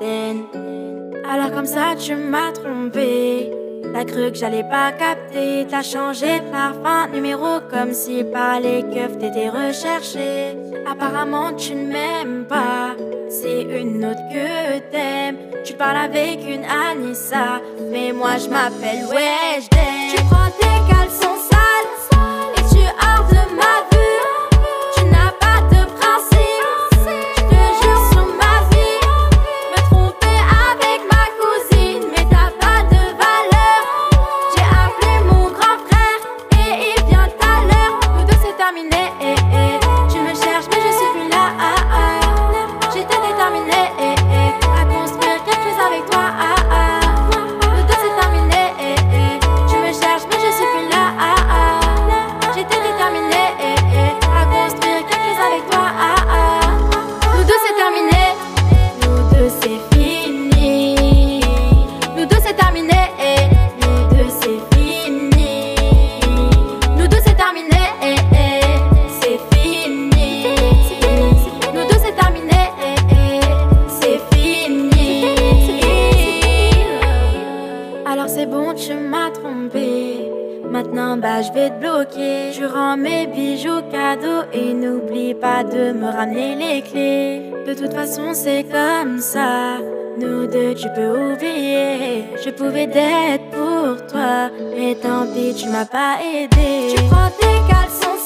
Alors comme ça tu m'as trompé. T'as cru que j'allais pas capter, t'as changé de parfum, numéro comme si par les keufs t'étais recherché. Apparemment tu ne m'aimes pas, c'est une autre que t'aimes. Tu parles avec une Anissa, mais moi je m'appelle Weshden. Je pouvais d'être pour toi, mais tant pis, tu m'as pas aidé. Tu prends tes caleçons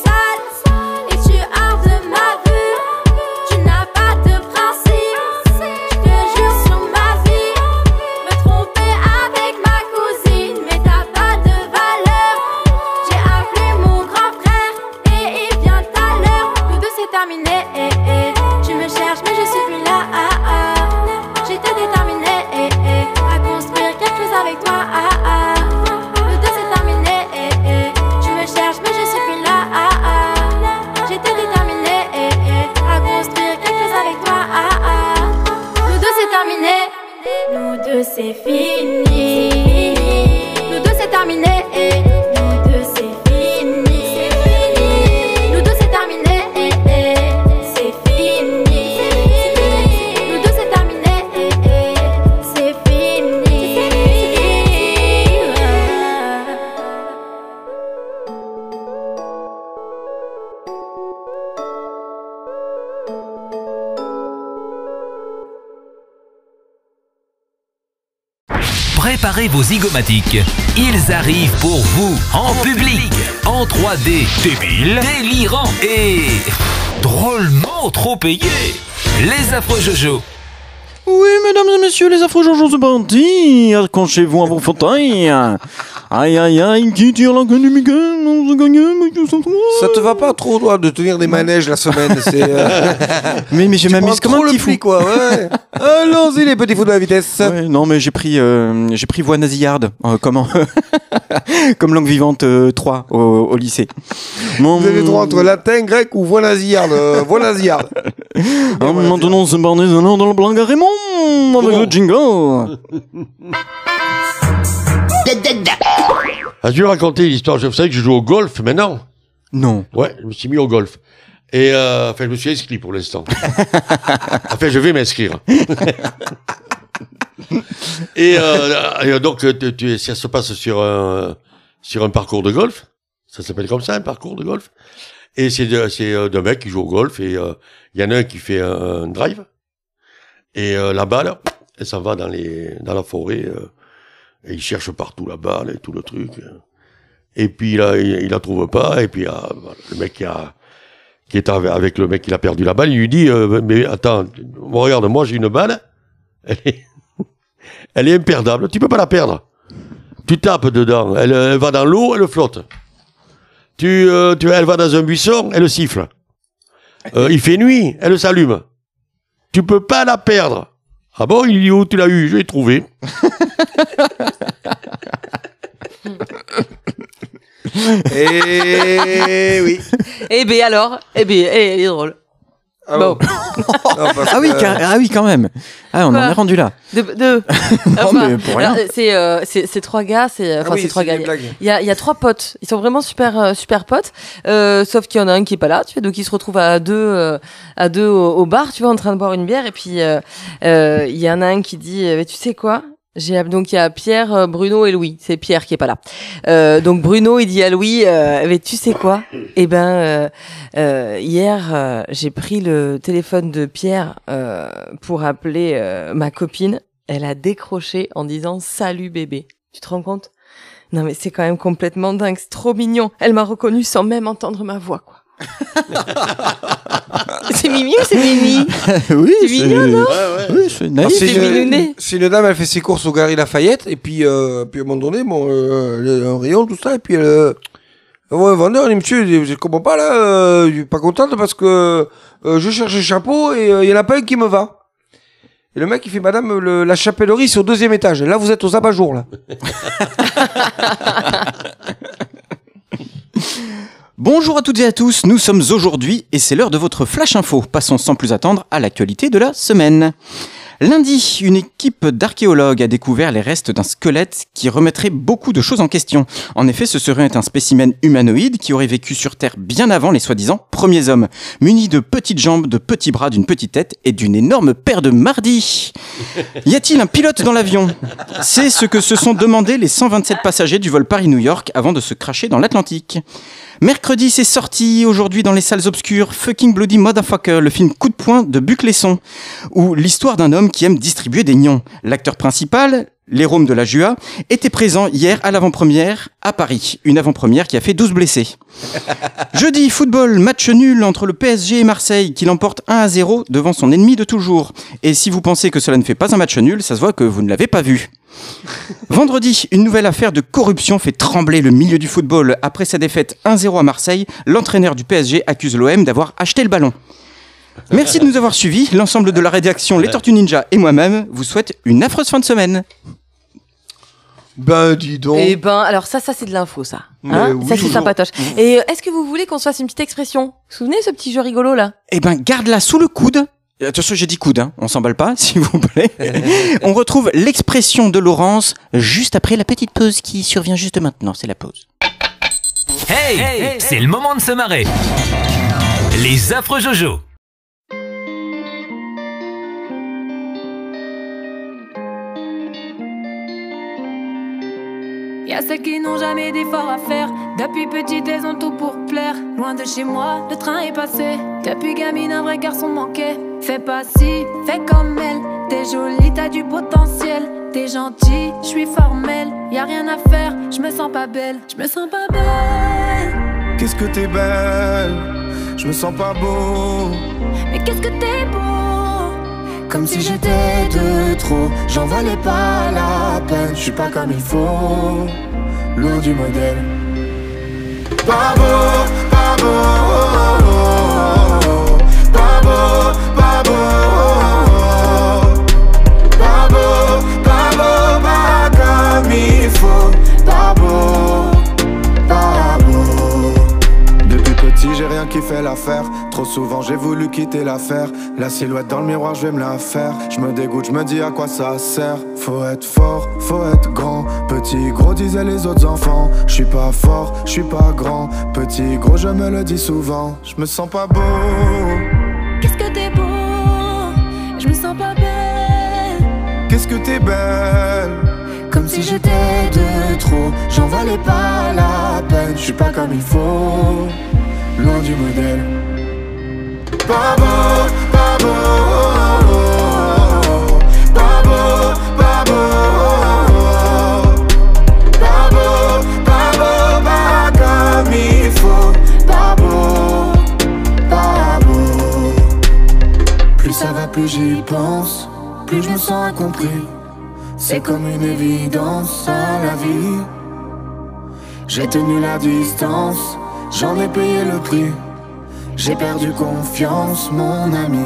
Préparez vos zygomatiques. Ils arrivent pour vous, en public, en 3D, débile, délirant et drôlement trop payé. Les affreux Jojo. Oui, mesdames et messieurs, les affreux Jojo de bandits, accrochez-vous à vos fauteuils. Aïe aïe aïe, qui tire la queue du Mickey On se ça. Te va pas trop, toi, de tenir des manèges la semaine c'est, euh, Mais, mais je m'amuse comme un petit fou. quoi, ouais. Allons-y, les petits fous de la vitesse. Ouais, non, mais j'ai pris, euh, j'ai pris voix nasillarde, euh, comment Comme langue vivante euh, 3 au, au lycée. Mon- Vous avez le droit entre latin, grec ou voix nasillarde. euh, voix nasillarde. Maintenant, c'est borné dans le blanc Raymond avec le jingle. Ah, je vais raconter l'histoire. Je savais que je joue au golf maintenant. Non. Ouais, je me suis mis au golf. Et euh, enfin, je me suis inscrit pour l'instant. enfin, je vais m'inscrire. et, euh, et donc, tu, tu- ça se passe sur un, sur un parcours de golf. Ça s'appelle comme ça, un parcours de golf. Et c'est euh, deux mecs qui jouent au golf et euh, il y en a un qui fait un, drive. Et euh, la balle, elle s'en va dans, les, dans la forêt. Et il cherche partout la balle et tout le truc. Et puis il, il la trouve pas. Et puis ah, le mec qui a qui est avec- le mec qui a perdu la balle, il lui dit euh, mais attends, regarde, moi j'ai une balle, elle est, imperdable, tu peux pas la perdre. Tu tapes dedans, elle, va dans l'eau, elle flotte. Tu, euh, tu, elle va dans un buisson, elle siffle. Euh, il fait nuit, elle s'allume. Tu peux pas la perdre. Ah bon, il dit où tu l'as eu? Je l'ai trouvé. Et oui. Eh ben alors, eh ben, eh, elle est drôle. Ah, Bon. Non, parce Ah oui, que- ah oui, quand même. Ah, on en Quoi est rendu là. De, de- Non, Enfin, mais pour rien. alors, C'est euh, c'est- c'est trois gars, c'est Ah enfin oui, c'est trois gars. Il y a, il y a trois potes. Ils sont vraiment super euh, super potes. Euh, sauf qu'il y en a un qui est pas là. Tu vois, donc ils se retrouvent à deux euh, à deux au, au bar. Tu vois, en train de boire une bière. Et puis euh, euh, il y en a un qui dit, tu sais quoi? Donc il y a Pierre, euh, Bruno et Louis. C'est Pierre qui est pas là. Euh, donc Bruno il dit à Louis, euh, mais tu sais quoi? Eh ben euh, euh, hier euh, j'ai pris le téléphone de Pierre pour appeler ma copine. Elle a décroché en disant salut bébé. Tu te rends compte? Non mais c'est quand même complètement dingue. C'est trop mignon. Elle m'a reconnu sans même entendre ma voix quoi. c'est Mimi ou c'est Mimi oui, C'est mignon, non Oui, c'est Ah, naïf. c'est c'est une, c'est une dame, elle fait ses courses au Gary Lafayette, et puis, euh, puis à un moment donné, bon, euh, elle a un rayon, tout ça, et puis elle, euh, elle voit un vendeur, elle dit, monsieur, je comprends pas là, euh, je suis pas contente parce que euh, je cherche un chapeau et euh, il y en a pas un qui me va. Et le mec, il fait, madame, le- la chapellerie, c'est au deuxième étage. Là, vous êtes aux abat-jours, là. Bonjour à toutes et à tous, nous sommes aujourd'hui et c'est l'heure de votre flash info. Passons sans plus attendre à l'actualité de la semaine. Lundi, une équipe d'archéologues a découvert les restes d'un squelette qui remettrait beaucoup de choses en question. En effet, ce serait un spécimen humanoïde qui aurait vécu sur Terre bien avant les soi-disant premiers hommes, muni de petites jambes, de petits bras, d'une petite tête et d'une énorme paire de mardis. Y a-t-il un pilote dans l'avion? C'est ce que se sont demandé les 127 passagers du vol Paris-New York avant de se cracher dans l'Atlantique. Mercredi, c'est sorti aujourd'hui dans les salles obscures Fucking Bloody Motherfucker, le film coup de poing de Buclesson, où l'histoire d'un homme qui aime distribuer des nions. L'acteur principal, l'hérome de la JUA, était présent hier à l'avant-première à Paris, une avant-première qui a fait 12 blessés. Jeudi, football, match nul entre le PSG et Marseille qui l'emporte 1 à 0 devant son ennemi de toujours. Et si vous pensez que cela ne fait pas un match nul, ça se voit que vous ne l'avez pas vu. Vendredi, une nouvelle affaire de corruption fait trembler le milieu du football. Après sa défaite 1-0 à Marseille, l'entraîneur du PSG accuse l'OM d'avoir acheté le ballon. Merci de nous avoir suivis. L'ensemble de la rédaction, les Tortues Ninja et moi-même vous souhaitent une affreuse fin de semaine. Ben, dis donc. Eh ben, alors ça, ça c'est de l'info, ça. Hein oui, ça c'est sympatoche. Et euh, est-ce que vous voulez qu'on se fasse une petite expression? Vous vous souvenez de ce petit jeu rigolo là? Eh ben, garde-la sous le coude. Attention, j'ai dit coude, hein. on s'emballe pas, s'il vous plaît. on retrouve l'expression de Laurence juste après la petite pause qui survient juste maintenant. C'est la pause. Hey, c'est le moment de se marrer. Les affreux Jojo. Y'a celles qui n'ont jamais d'efforts à faire. Depuis petite, elles ont tout pour plaire. Loin de chez moi, le train est passé. Depuis gamine, un vrai garçon manquait. Fais pas si, fais comme elle. T'es jolie, t'as du potentiel. T'es gentil, je suis formelle. Y a rien à faire, je me sens pas belle. Je me sens pas belle. Qu'est-ce que t'es belle, je me sens pas beau. Mais qu'est-ce que t'es beau? Comme si j'étais de trop, j'en valais pas la peine. Je suis pas comme il faut, lourd du modèle. Pas beau, l'affaire. Trop souvent, j'ai voulu quitter l'affaire. La silhouette dans le miroir, je vais me la faire. Je me dégoûte, je me dis à quoi ça sert. Faut être fort, faut être grand. Petit, gros, disaient les autres enfants. Je suis pas fort, je suis pas grand. Petit, gros, je me le dis souvent. Je me sens pas beau. Qu'est-ce que t'es beau? Je me sens pas belle. Qu'est-ce que t'es belle? Comme si j'étais de trop. J'en valais pas la peine. Je suis pas comme il faut. Loin du modèle. Pas beau, pas beau. Pas beau, pas beau. Pas beau, pas beau, pas comme il faut. Pas beau, pas beau. Plus ça va, plus j'y pense. Plus je me sens incompris. C'est comme une évidence à la vie. J'ai tenu la distance, j'en ai payé le prix. J'ai perdu confiance, mon ami.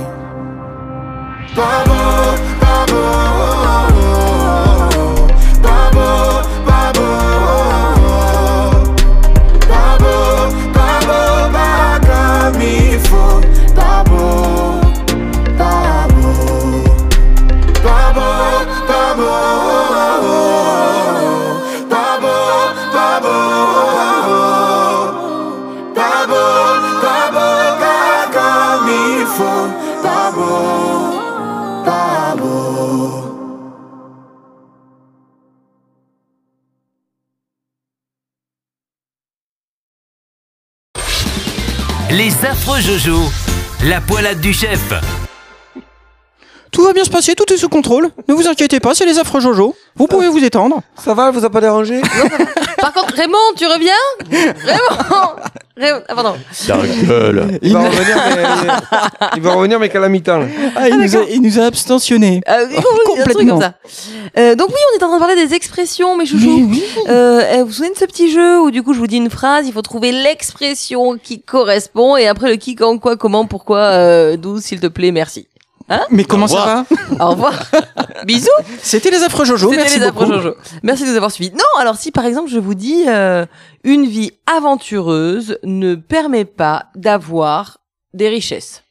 Les affreux Jojo. La poilade du chef. Tout va bien se passer, tout est sous contrôle. Ne vous inquiétez pas, c'est les affreux Jojo. Vous pouvez vous étendre. Ça va, elle vous a pas dérangé Par contre, Raymond, tu reviens Raymond Raymond Ah, pardon. Ta gueule. il va, revenir, mais, il va revenir, mais qu'à la mi-temps. là. Ah, il, nous a, il nous a. Ah, oui, oui, un truc Complètement. comme ça. Euh, donc oui, on est en train de parler des expressions, mes chouchous. Euh, eh, vous vous souvenez de ce petit jeu où du coup je vous dis une phrase, il faut trouver l'expression qui correspond et après le qui, quand, quoi, comment, pourquoi, euh, d'où, s'il te plaît, merci. Mais comment ça va Au revoir. Bisous. C'était les affreux Jojo. Merci les beaucoup. approches Jojo. Merci de nous avoir suivis. Non, alors si par exemple je vous dis euh, une vie aventureuse ne permet pas d'avoir des richesses.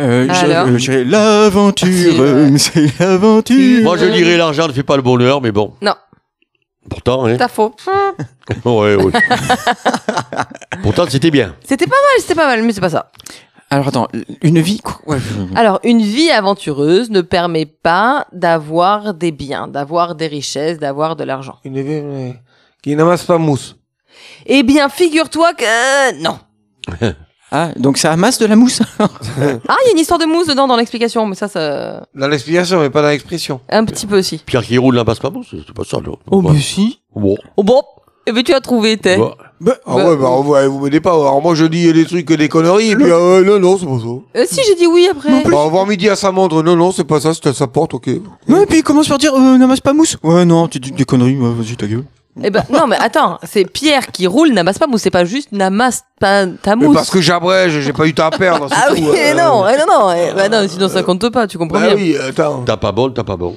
Euh, je- Alors je dirais l'aventure, c'est l'aventure. Moi, je dirais l'argent ne fait pas le bonheur, mais bon. Non. Pourtant, hein. T'as faux. Ouais, ouais. Pourtant, c'était bien. C'était pas mal, c'était pas mal, mais c'est pas ça. Alors attends, une vie quoi Alors, une vie aventureuse ne permet pas d'avoir des biens, d'avoir des richesses, d'avoir de l'argent. Une vie qui n'amasse pas mousse. Eh bien, figure-toi que euh, non. Ah, donc ça amasse de la mousse Ah, il y a une histoire de mousse dedans dans l'explication, mais ça, ça Dans l'explication, mais pas dans l'expression. un petit peu aussi. Pierre qui roule n'amasse pas bon, c'est pas ça, non. Oh, mais si. Bon. Oh bon, eh ben tu as trouvé, t'es. Ouais. Ah ouais, bah, ouais, vous m'aidez pas. Alors moi, je dis des trucs, des conneries, et puis euh, non, non, c'est pas ça. Euh, si j'ai dit oui après. Bah, au revoir midi à sa montre. Non, non, c'est pas ça, c'était à sa porte, ok. Ouais, et puis il commence par dire euh, n'amasse pas mousse. Ouais, non, tu dis des conneries, ouais, vas-y ta gueule. Eh ben non, mais attends, c'est Pierre qui roule, n'amasse pas mousse, c'est pas juste n'amasse pas ta Mais mousse. parce que j'abrège, j'ai pas eu temps à perdre. c'est Ah tout, oui, euh. non, eh non, non, eh, bah non, sinon ça compte pas, tu comprends Bah bien. oui, attends. T'as pas bon, t'as pas bon.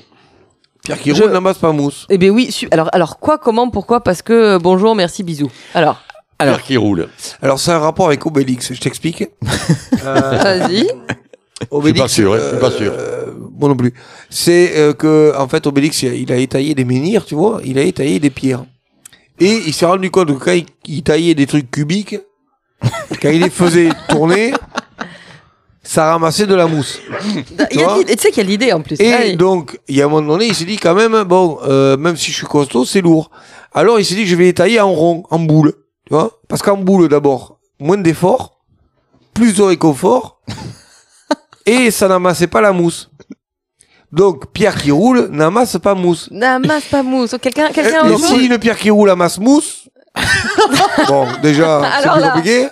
Pierre qui Je- roule n'amasse pas mousse. Eh ben oui, su- alors, alors quoi, comment, pourquoi, parce que euh, bonjour, merci, bisous. Alors, Alors. Pierre qui roule. Alors, c'est un rapport avec Obélix, je t'explique. Euh, vas-y. Obélix, pas sûr, hein, je suis pas sûr. euh, moi non plus. C'est euh, que, en fait, Obélix, il a- il a étaillé des menhirs, tu vois, il a étaillé des pierres. Et il s'est rendu compte que quand il, il taillait des trucs cubiques, quand il les faisait tourner, ça ramassait de la mousse. Vois tu sais qu'il y a l'idée en plus. Et Allez. donc, il y a un moment donné, il s'est dit quand même, bon, euh, même si je suis costaud, c'est lourd. Alors, il s'est dit, je vais les tailler en rond, en boule. Tu vois Parce qu'en boule, d'abord, moins d'effort, plus de réconfort, et ça n'amassait pas la mousse. Donc, pierre qui roule n'amasse pas mousse. N'amasse pas mousse. Quelqu'un, quelqu'un Et si une pierre qui roule amasse mousse, bon, déjà, c'est plus là. compliqué,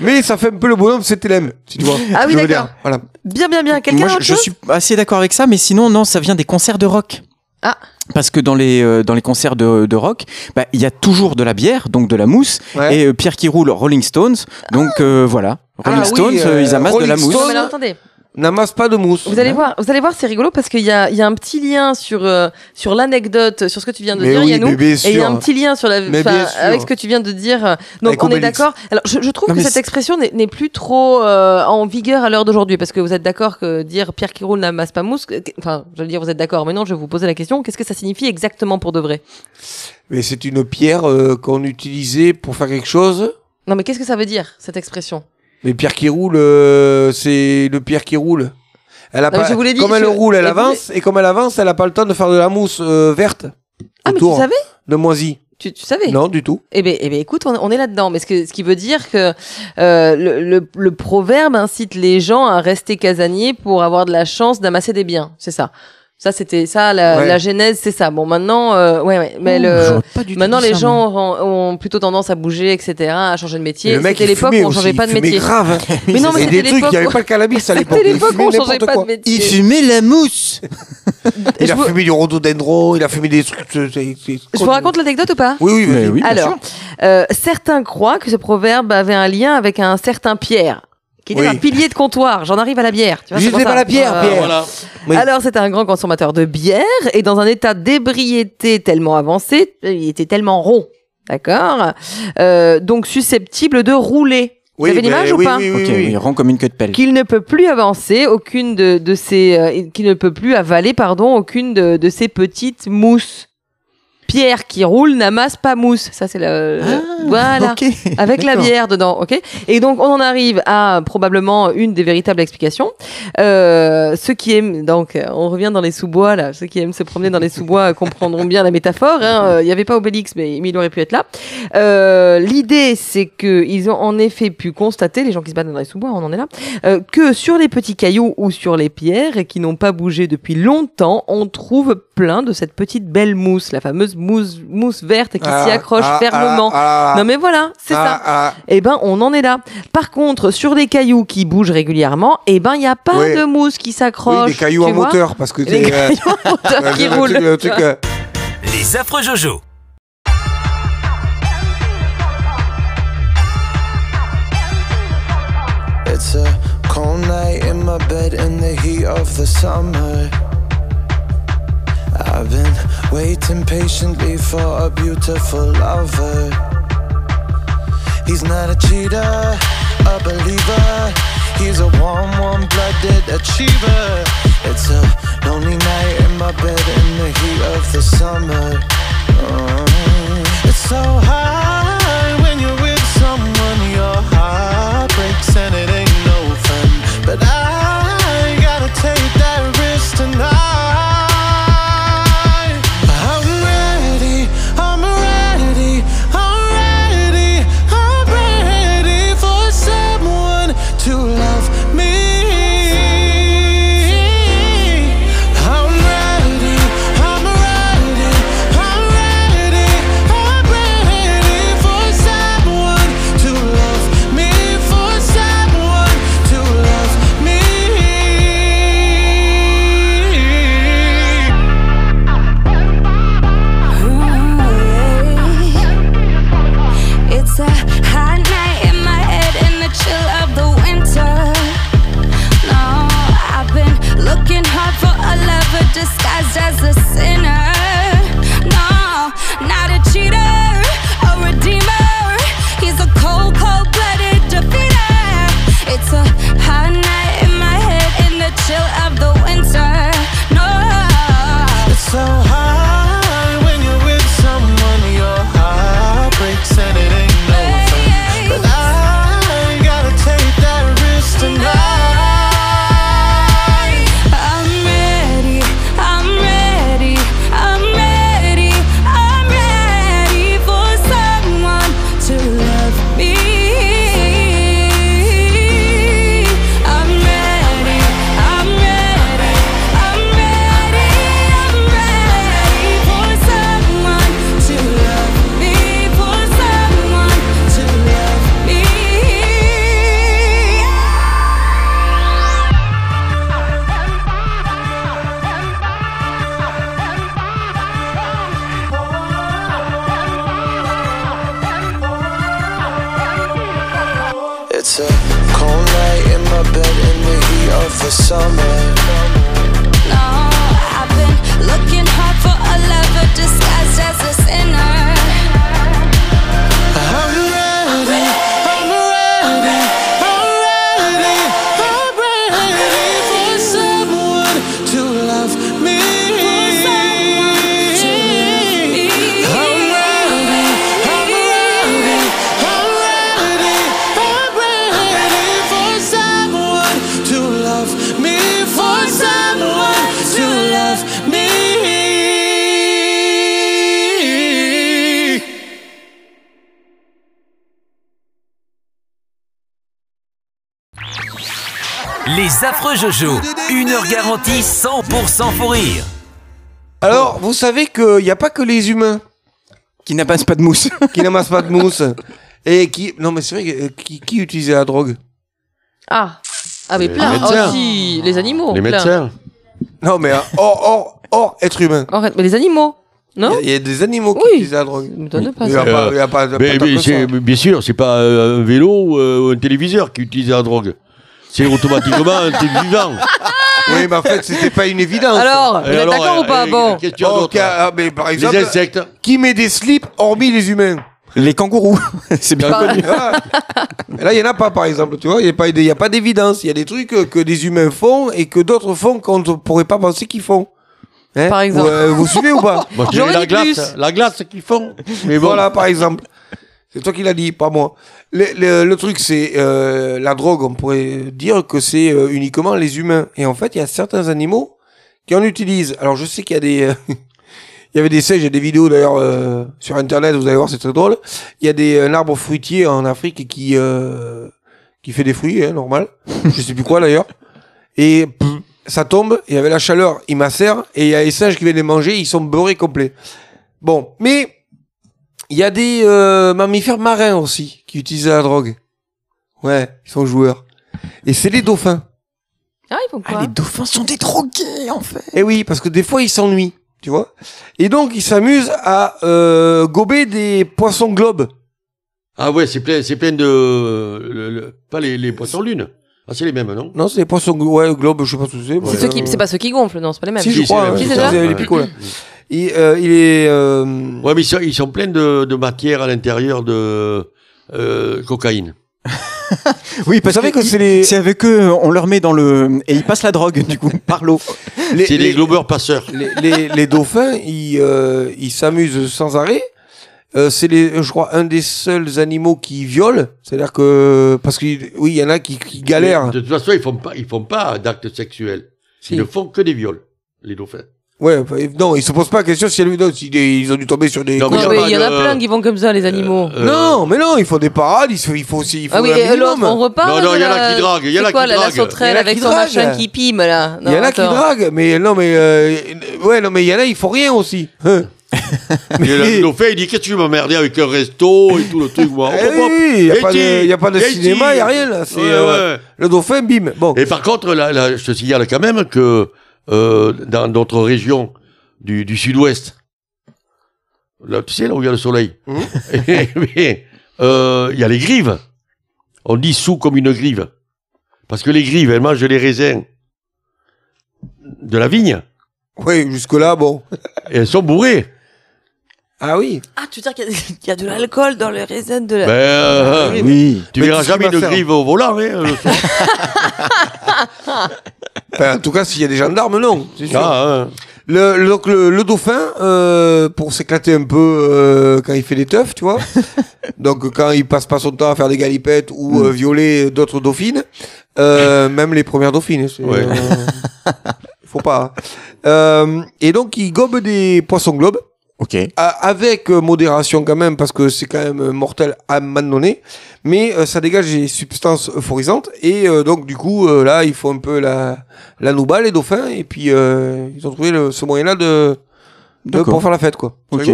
mais ça fait un peu le bonhomme, c'est LM, si tu vois. Ah oui, d'accord. Voilà. Bien, bien, bien. Quelqu'un Moi, je, suis assez d'accord avec ça, mais sinon, non, ça vient des concerts de rock. Ah. Parce que dans les, euh, dans les concerts de, de rock, bah, il y a toujours de la bière, donc de la mousse, Ouais. et euh, Pierre qui roule Rolling Stones, donc euh, voilà. Rolling Ah oui, Stones, euh, ils amassent de la Rolling mousse. Non, mais attendez. N'amasse pas de mousse. Vous allez voir, vous allez voir, c'est rigolo parce qu'il y a, il y a un petit lien sur euh, sur l'anecdote, sur ce que tu viens de Mais dire, oui, Yannou, mais bien et il y a un petit lien sur la, avec ce que tu viens de dire. Donc Avec on est d'accord. Alors je, je trouve Non, que cette expression n'est plus trop euh, en vigueur à l'heure d'aujourd'hui parce que vous êtes d'accord que dire Pierre qui roule n'amasse pas mousse. Enfin, je veux dire, vous êtes d'accord, mais non, je vais vous poser la question. Qu'est-ce que ça signifie exactement pour de vrai? Mais c'est une pierre euh, qu'on utilisait pour faire quelque chose? Non, mais qu'est-ce que ça veut dire cette expression? Mais pierre qui roule, euh, c'est le pierre qui roule. Elle a Non, mais pas, je vous l'ai dit, comme elle je- roule, elle avance, et comme elle avance, elle a pas le temps de faire de la mousse euh, verte Ah, mais tu autour savais de moisi. tu, tu savais Non, du tout. Eh ben, eh ben, écoute, on, on est là-dedans. Mais ce, que, ce qui veut dire que euh, le, le, le proverbe incite les gens à rester casaniers pour avoir de la chance d'amasser des biens. C'est ça. Ça, c'était ça, la, Ouais. la genèse, c'est ça. Bon, maintenant, euh, ouais, ouais. Mais le, maintenant, les gens ont, ont plutôt tendance à bouger, etc., à changer de métier. Et le mec, C'était l'époque où on changeait pas de métier. grave. Mais non, mais c'était des trucs, il n'y avait l'époque pas le cannabis à l'époque. C'était l'époque où on changeait pas de métier. Il fumait la mousse Il a fumé du rhododendron, il a fumé des trucs. Je vous raconte l'anecdote ou pas? Oui, oui, oui, Alors, euh, certains croient que ce proverbe avait un lien avec un certain Pierre, qui était Oui. un pilier de comptoir. J'en arrive à la bière. Tu vois, sais pas la pierre, Euh, Pierre. Voilà. Oui. Alors, c'était un grand consommateur de bière et dans un état d'ébriété tellement avancé, il était tellement rond, d'accord Euh, Donc susceptible de rouler. Vous avez l'image ou oui, pas oui, Ok, oui, oui. il rend comme une queue de pelle. Qu'il ne peut plus avancer aucune de, de ses, euh, qu'il ne peut plus avaler, pardon, aucune de, de ses petites mousses. Pierre qui roule n'amasse pas mousse. Ça, c'est le. voilà. Ah, ok. Avec la bière dedans, ok Et donc, on en arrive à probablement une des véritables explications. Euh, ceux qui aiment, donc, on revient dans les sous-bois, là. Ceux qui aiment se promener dans les sous-bois comprendront bien la métaphore. hein. Euh, Il n'y avait pas Obélix, mais, mais il aurait pu être là. Euh, L'idée, c'est que ils ont en effet pu constater, les gens qui se battent dans les sous-bois, on en est là, euh, que sur les petits cailloux ou sur les pierres et qui n'ont pas bougé depuis longtemps, on trouve plein de cette petite belle mousse, la fameuse mousse, mousse verte qui Ah, s'y accroche ah, fermement. ah, ah, non mais voilà, c'est ah, ça. ah. Eh ben, on en est là. Par contre, sur les cailloux qui bougent régulièrement, eh ben, il n'y a pas Oui. de mousse qui s'accroche. Oui, des cailloux en moteur, parce que Les euh, cailloux en moteur qui le roulent. truc- le truc, euh, Les affreux Jojo. It's a cold night in my bed in the heat of the summer. I've been waiting patiently for a beautiful lover. He's not a cheater, a believer. He's a warm, warm blooded achiever. It's a lonely night in my bed in the heat of the summer. Oh, it's so hard when you're with someone, your heart breaks and it ain't no fun. But I gotta take that risk tonight. Les affreux Jojo. Une heure garantie 100% fou rire. Alors, vous savez qu'il n'y a pas que les humains Qui n'amassent pas de mousse. qui n'amassent pas de mousse. Et qui. Non, mais c'est vrai, que, euh, qui, qui utilisait la drogue? Ah, ah mais Les plein. médecins. Oh, si, les animaux. Les plein. médecins. Non, mais euh, hors, hors, hors être humain. Arrête, mais les animaux, non? Il y, a des animaux qui Oui. utilisent la drogue. Ça me donne pas Il y ça. a pas, Euh, il y a pas, pas Mais, tant mais que c'est- ça. bien sûr, c'est pas euh, un vélo ou euh, un téléviseur qui utilise la drogue. C'est automatiquement un truc vivant. Oui, mais en fait, c'était pas une évidence. Alors, vous Et êtes alors, d'accord euh, ou pas euh, Bon. Qu'est-ce que tu as Oh, d'autre ca- ah, mais par Les exemple, insectes. qui met des slips hormis les humains Les kangourous. C'est bien Pas- connu. Ah. Là, il n'y en a pas, par exemple. Tu vois, il n'y a pas, il y a pas d'évidence. Il y a des trucs que, que des humains font et que d'autres font qu'on ne pourrait pas penser qu'ils font. Hein Par exemple. Vous, euh, vous suivez ou pas Moi, je dirais J'aurais la dit glace, plus. la glace qu'ils font. Mais voilà, par exemple. C'est toi qui l'as dit, pas moi. Le, le- le truc, c'est euh, la drogue. On pourrait dire que c'est euh, uniquement les humains. Et en fait, il y a certains animaux qui en utilisent. Alors, je sais qu'il y a des... euh, Il y avait des singes, il y a des vidéos d'ailleurs euh, sur internet, vous allez voir, c'est très drôle. Il y a des, un arbre fruitier en Afrique qui, euh, qui fait des fruits, hein, normal. je sais plus quoi d'ailleurs. Et pff, ça tombe, et avec la chaleur, il macère, et il y a les singes qui viennent les manger, ils sont beurrés complets. Bon, mais il y a des euh, mammifères marins aussi qui utilisent la drogue. Ouais, ils sont joueurs. Et c'est les dauphins. Ah, ils font quoi Ah, les dauphins sont des drogués, en fait. Eh oui, parce que des fois ils s'ennuient, tu vois. Et donc ils s'amusent à euh, gober des poissons globes. Ah ouais, c'est plein, c'est plein de, le- le- pas les, les poissons lunes. Ah, c'est les mêmes, non? Non, c'est des poissons glo- ouais, globes, je sais pas ce que c'est. C'est ceux qui, c'est pas ceux qui gonflent, non, c'est pas les mêmes. Si, je Si, crois. hein, Si, c'est ça, ça les picots, là. Euh, il est. euh, Ouais, mais ils sont, ils sont pleins de, de matière à l'intérieur de euh, cocaïne. Oui, parce Vous savez que c'est les- C'est avec eux, on leur met dans le. Et ils passent la drogue, du coup, par l'eau. C'est les- globeurs passeurs. les, les, les dauphins, ils euh, ils s'amusent sans arrêt. Euh, c'est les, je crois, un des seuls animaux qui violent. C'est-à-dire que parce que oui, il y en a qui, qui galèrent. De toute façon, ils font pas, ils font pas d'actes sexuels. Si. Ils ne font que des viols, les dauphins. Ouais, enfin, non, ils se posent pas la question si elle lui donne. si des- ils ont dû tomber sur des. Non, mais Non, y a mais pas il y en a de- plein qui vont comme ça, les animaux. Euh, Non, mais non, il faut des parades, il faut, il faut aussi, il faut ah oui, un et minimum. l'autre, on repart. Non, non, de il y en a la- qui draguent, il y en c'est a quoi, qui la, la draguent. Il y en sauterelle a avec qui son draguent. machin qui pime, là? Il y en a qui draguent, mais non, mais euh, ouais, non, mais il y en a, ils font rien aussi. Hein. Et le dauphin, il dit Qu'est-ce que tu veux m'emmerder avec un resto et tout le truc moi, Eh hop, hop, oui, il y a et pas de, dit, il y a pas de et cinéma, dit. il y a rien là. C'est Ouais, euh, ouais. le dauphin, bim. Bon. Et par contre, là, là, je te signale quand même que euh, dans notre région du, du sud-ouest, là, tu sais, là où il y a le soleil, mais, euh, il y a les grives. On dit sous comme une grive. Parce que les grives, elles mangent les raisins de la vigne Oui, jusque là, bon. et elles sont bourrées. Ah oui. Ah, tu veux dire qu'il y, a- qu'il y a de l'alcool dans les raisins de la. Ben, euh, oui, Oui. tu mais verras jamais faire. grive au volant, hein, le soir. Enfin, en tout cas, s'il y a des gendarmes, non. C'est sûr. Ah. Le, le- donc le, le dauphin, euh, pour s'éclater un peu euh, quand il fait des teufs, tu vois. donc quand il passe pas son temps à faire des galipettes ou Mm. euh, violer d'autres dauphines, euh, même les premières dauphines. c'est, Ouais. euh, faut pas. hein. Euh, et donc il gobe des poissons globes. Ok. A- avec euh, modération quand même, parce que c'est quand même euh, mortel à un moment donné, mais euh, ça dégage des substances euphorisantes, et euh, donc du coup, euh, là, il faut un peu la, la nouba, les dauphins, et puis euh, ils ont trouvé le- ce moyen-là de, de pour faire la fête, quoi. Ok.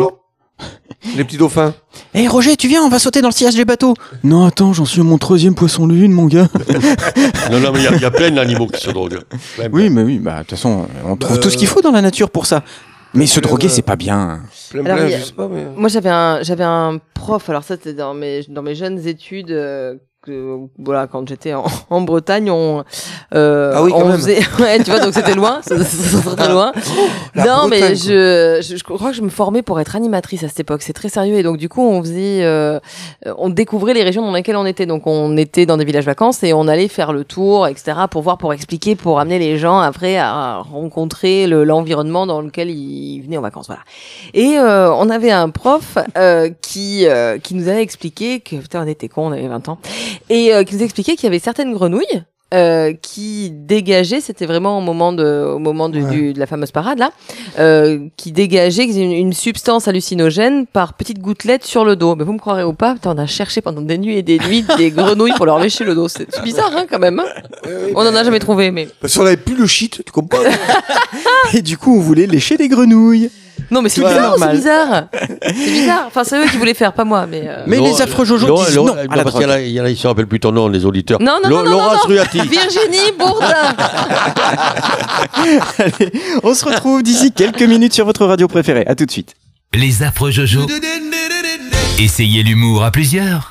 les petits dauphins. Hé Roger, tu viens, on va sauter dans le sillage des bateaux. Non, attends, j'en suis à mon troisième poisson lune, mon gars. Non, non, mais il y y, a plein d'animaux qui se droguent. Plein, Oui, plein. mais oui, bah de toute façon, on trouve Bah, tout ce qu'il faut dans la nature pour ça. Mais se euh, droguer, euh, c'est pas bien. Plein, Alors, plein, il y a- je sais pas, mais... Moi, j'avais un, j'avais un prof. Alors ça, c'était dans mes, dans mes jeunes études. euh, que, voilà, quand j'étais en, en Bretagne, on, euh, Ah oui, quand on même. faisait, ouais, tu vois, donc c'était loin, c'était très, loin. la non, mais je, je, je crois que je me formais pour être animatrice à cette époque. C'est très sérieux et donc du coup, on faisait, euh, on découvrait les régions dans lesquelles on était. Donc, on était dans des villages vacances et on allait faire le tour, etc., pour voir, pour expliquer, pour amener les gens après à rencontrer le- l'environnement dans lequel ils venaient en vacances. Voilà. Et euh, on avait un prof euh, qui euh, qui nous avait expliqué que putain, on était con, on avait 20 ans, et euh, qui nous expliquait qu'il y avait certaines grenouilles euh, qui dégageaient, c'était vraiment au moment de au moment de, Ouais. du- de la fameuse parade là, euh, qui dégageaient une, une substance hallucinogène par petites gouttelettes sur le dos. Mais vous me croirez ou pas, on a cherché pendant des nuits et des nuits des grenouilles pour leur lécher le dos. C'est bizarre hein, quand même. hein. on en a jamais trouvé, mais Parce qu'on avait plus le shit, tu comprends Et du coup, on voulait lécher des grenouilles. Non, mais c'est bizarre, c'est bizarre, c'est bizarre. Enfin, c'est eux qui voulaient faire, pas moi, mais. euh, Mais les affreux Jojo Laurent- disent Laurent- non à la parce qu'il y en a- il y en a, ils se rappellent plus ton nom, les auditeurs. Non, non, non, non, Laurence non, non. Ruati. Virginie Bourdin. Allez, on se retrouve d'ici quelques minutes sur votre radio préférée. À tout de suite. Les affreux Jojo. Essayez l'humour à plusieurs.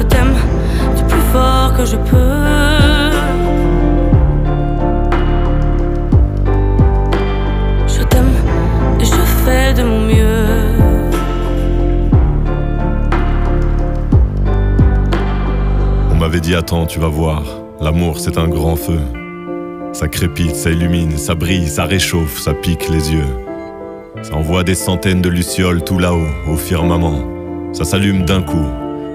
je t'aime du plus fort que je peux. Je t'aime et je fais de mon mieux. On m'avait dit attends, tu vas voir, l'amour c'est un grand feu. Ça crépite, ça illumine, ça brille, ça réchauffe, ça pique les yeux. Ça envoie des centaines de lucioles tout là-haut, au firmament. Ça s'allume d'un coup,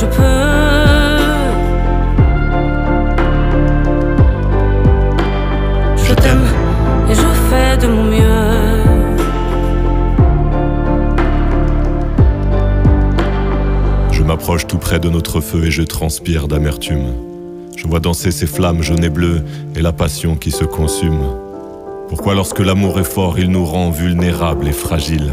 Je peux. Je t'aime et je fais de mon mieux. Je m'approche tout près de notre feu et je transpire d'amertume. Je vois danser ces flammes jaunes et bleues et la passion qui se consume. Pourquoi lorsque l'amour est fort, il nous rend vulnérables et fragiles?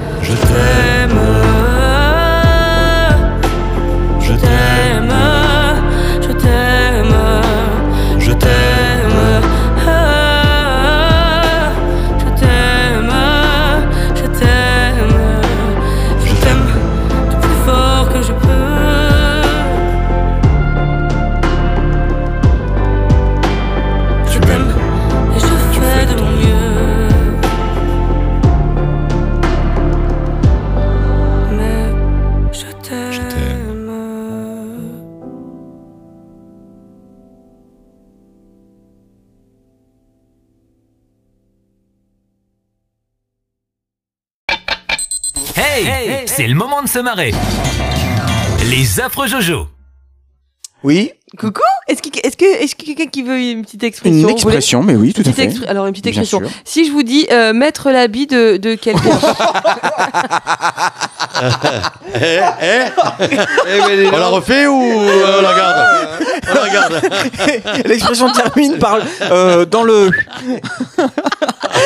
c'est le moment de se marrer. Les affreux Jojo. Oui. Coucou Est-ce qu'il est-ce que est-ce que quelqu'un qui veut une petite expression Une Vous expression, mais oui, tout à Petite fait. Alors une petite Bien expression. sûr. Si je vous dis euh, mettre l'habit de, de quelqu'un. Eh, eh On la refait ou euh, on la garde On la garde. L'expression termine par euh, dans le.